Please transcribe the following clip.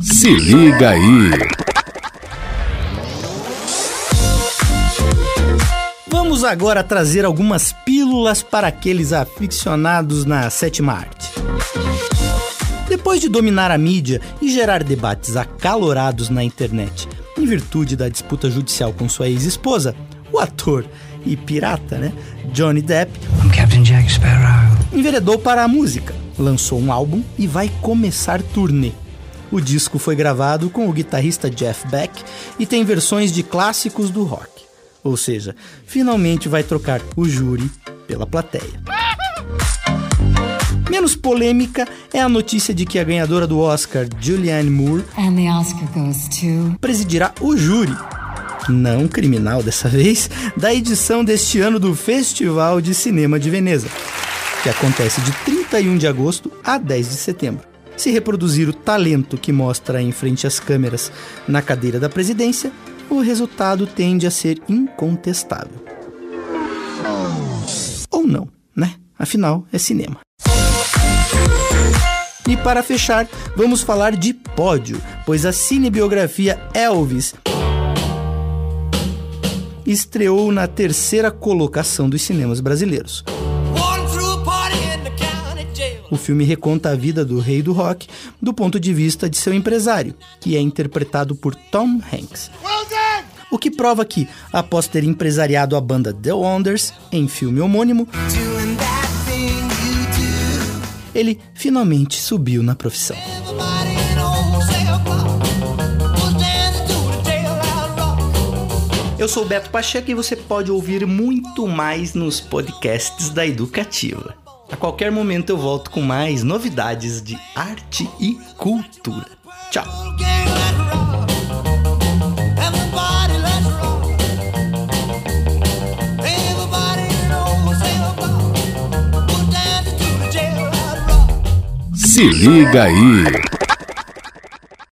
Se liga aí. Vamos agora trazer algumas pílulas para aqueles aficionados na sétima arte. Depois de dominar a mídia e gerar debates acalorados na internet, em virtude da disputa judicial com sua ex-esposa, o ator e pirata, né, Johnny Depp, enveredou para a música, lançou um álbum e vai começar turnê. O disco foi gravado com o guitarrista Jeff Beck e tem versões de clássicos do rock. Ou seja, finalmente vai trocar o júri pela plateia. Menos polêmica é a notícia de que a ganhadora do Oscar, Julianne Moore, to... presidirá o júri, não criminal dessa vez, da edição deste ano do Festival de Cinema de Veneza, que acontece de 31 de agosto a 10 de setembro. Se reproduzir o talento que mostra em frente às câmeras na cadeira da presidência, o resultado tende a ser incontestável. Ou não, né? Afinal, é cinema. E para fechar, vamos falar de pódio, pois a cinebiografia Elvis estreou na terceira colocação dos cinemas brasileiros. O filme reconta a vida do rei do rock do ponto de vista de seu empresário, que é interpretado por Tom Hanks. O que prova que, após ter empresariado a banda The Wonders em filme homônimo, ele finalmente subiu na profissão. Eu sou Beto Pacheco e você pode ouvir muito mais nos podcasts da Educativa. A qualquer momento eu volto com mais novidades de arte e cultura. Tchau! Se liga aí.